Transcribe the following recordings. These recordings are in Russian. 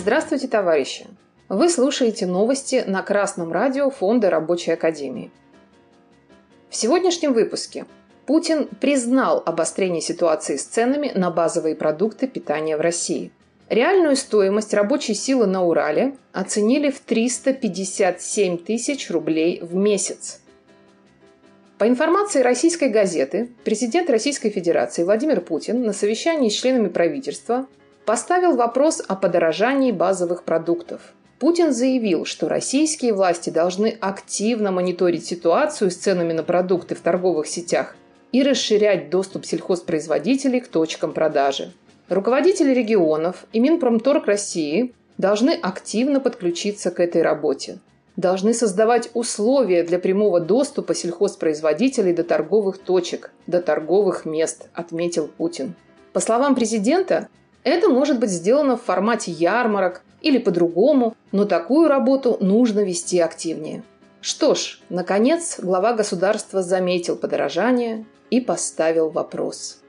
Здравствуйте, товарищи! Вы слушаете новости на Красном радио Фонда Рабочей Академии. В сегодняшнем выпуске Путин признал обострение ситуации с ценами на базовые продукты питания в России. Реальную стоимость рабочей силы на Урале оценили в 357 тысяч рублей в месяц. По информации российской газеты, президент Российской Федерации Владимир Путин на совещании с членами правительства поставил вопрос о подорожании базовых продуктов. Путин заявил, что российские власти должны активно мониторить ситуацию с ценами на продукты в торговых сетях и расширять доступ сельхозпроизводителей к точкам продажи. Руководители регионов и Минпромторг России должны активно подключиться к этой работе. Должны создавать условия для прямого доступа сельхозпроизводителей до торговых точек, до торговых мест, отметил Путин. По словам президента, это может быть сделано в формате ярмарок или по-другому, но такую работу нужно вести активнее. Что ж, наконец, глава государства заметил подорожание и поставил вопрос.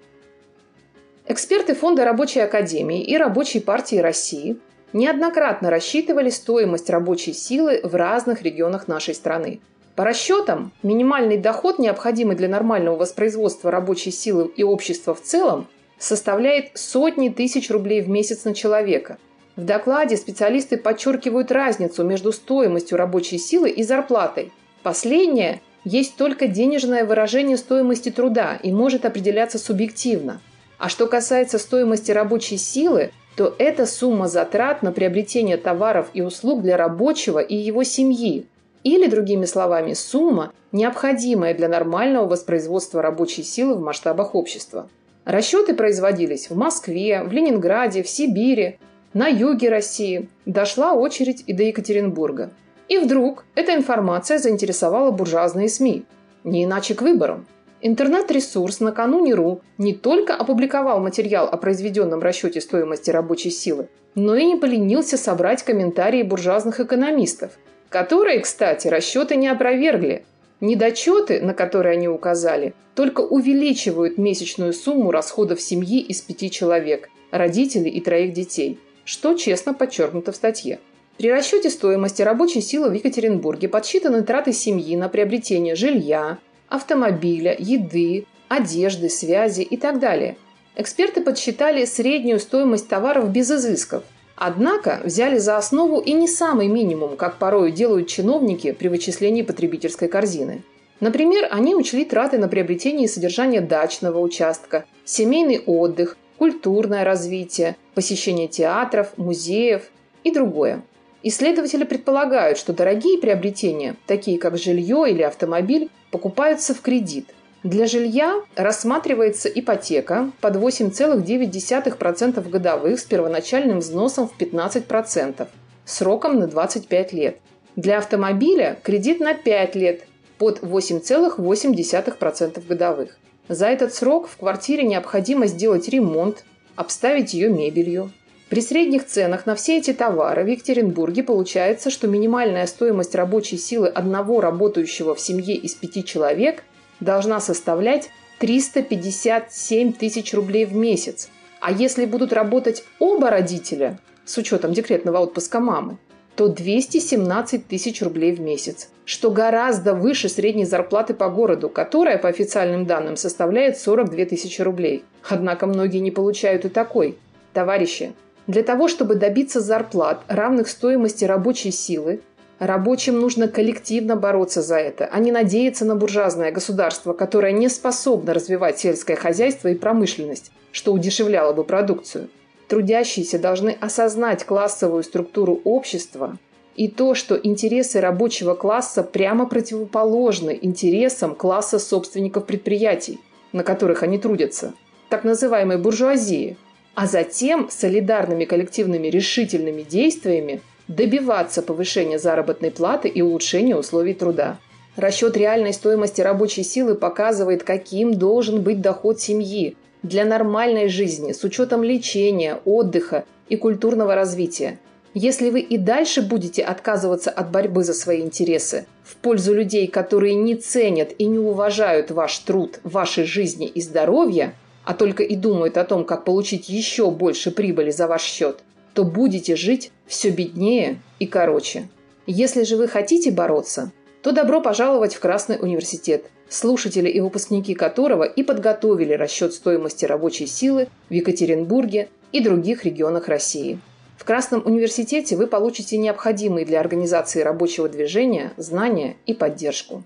Эксперты Фонда Рабочей Академии и Рабочей партии России неоднократно рассчитывали стоимость рабочей силы в разных регионах нашей страны. По расчетам, минимальный доход, необходимый для нормального воспроизводства рабочей силы и общества в целом, составляет сотни тысяч рублей в месяц на человека. В докладе специалисты подчеркивают разницу между стоимостью рабочей силы и зарплатой. Последнее есть только денежное выражение стоимости труда и может определяться субъективно. А что касается стоимости рабочей силы, то это сумма затрат на приобретение товаров и услуг для рабочего и его семьи. Или, другими словами, сумма, необходимая для нормального воспроизводства рабочей силы в масштабах общества. Расчеты производились в Москве, в Ленинграде, в Сибири, на юге России. Дошла очередь и до Екатеринбурга. И вдруг эта информация заинтересовала буржуазные СМИ. Не иначе к выборам. Интернет-ресурс накануне.ру не только опубликовал материал о произведенном расчете стоимости рабочей силы, но и не поленился собрать комментарии буржуазных экономистов, которые, кстати, расчеты не опровергли, Недочеты, на которые они указали, только увеличивают месячную сумму расходов семьи из пяти человек, родителей и троих детей, что честно подчеркнуто в статье. При расчете стоимости рабочей силы в Екатеринбурге подсчитаны траты семьи на приобретение жилья, автомобиля, еды, одежды, связи и так далее. Эксперты подсчитали среднюю стоимость товаров без изысков – Однако взяли за основу и не самый минимум, как порою делают чиновники при вычислении потребительской корзины. Например, они учли траты на приобретение и содержание дачного участка, семейный отдых, культурное развитие, посещение театров, музеев и другое. Исследователи предполагают, что дорогие приобретения, такие как жилье или автомобиль, покупаются в кредит – для жилья рассматривается ипотека под 8,9% годовых с первоначальным взносом в 15%, сроком на 25 лет. Для автомобиля кредит на 5 лет под 8,8% годовых. За этот срок в квартире необходимо сделать ремонт, обставить ее мебелью. При средних ценах на все эти товары в Екатеринбурге получается, что минимальная стоимость рабочей силы одного работающего в семье из пяти человек должна составлять 357 тысяч рублей в месяц. А если будут работать оба родителя, с учетом декретного отпуска мамы, то 217 тысяч рублей в месяц, что гораздо выше средней зарплаты по городу, которая, по официальным данным, составляет 42 тысячи рублей. Однако многие не получают и такой. Товарищи, для того, чтобы добиться зарплат, равных стоимости рабочей силы, Рабочим нужно коллективно бороться за это, а не надеяться на буржуазное государство, которое не способно развивать сельское хозяйство и промышленность, что удешевляло бы продукцию. Трудящиеся должны осознать классовую структуру общества и то, что интересы рабочего класса прямо противоположны интересам класса собственников предприятий, на которых они трудятся, так называемой буржуазии, а затем солидарными коллективными решительными действиями добиваться повышения заработной платы и улучшения условий труда. Расчет реальной стоимости рабочей силы показывает, каким должен быть доход семьи для нормальной жизни с учетом лечения, отдыха и культурного развития. Если вы и дальше будете отказываться от борьбы за свои интересы в пользу людей, которые не ценят и не уважают ваш труд, вашей жизни и здоровья, а только и думают о том, как получить еще больше прибыли за ваш счет – то будете жить все беднее и короче. Если же вы хотите бороться, то добро пожаловать в Красный университет, слушатели и выпускники которого и подготовили расчет стоимости рабочей силы в Екатеринбурге и других регионах России. В Красном университете вы получите необходимые для организации рабочего движения знания и поддержку.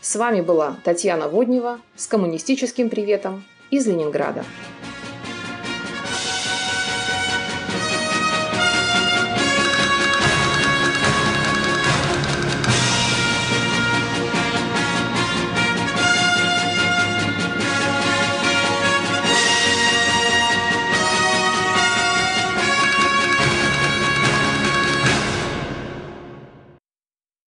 С вами была Татьяна Воднева с коммунистическим приветом из Ленинграда.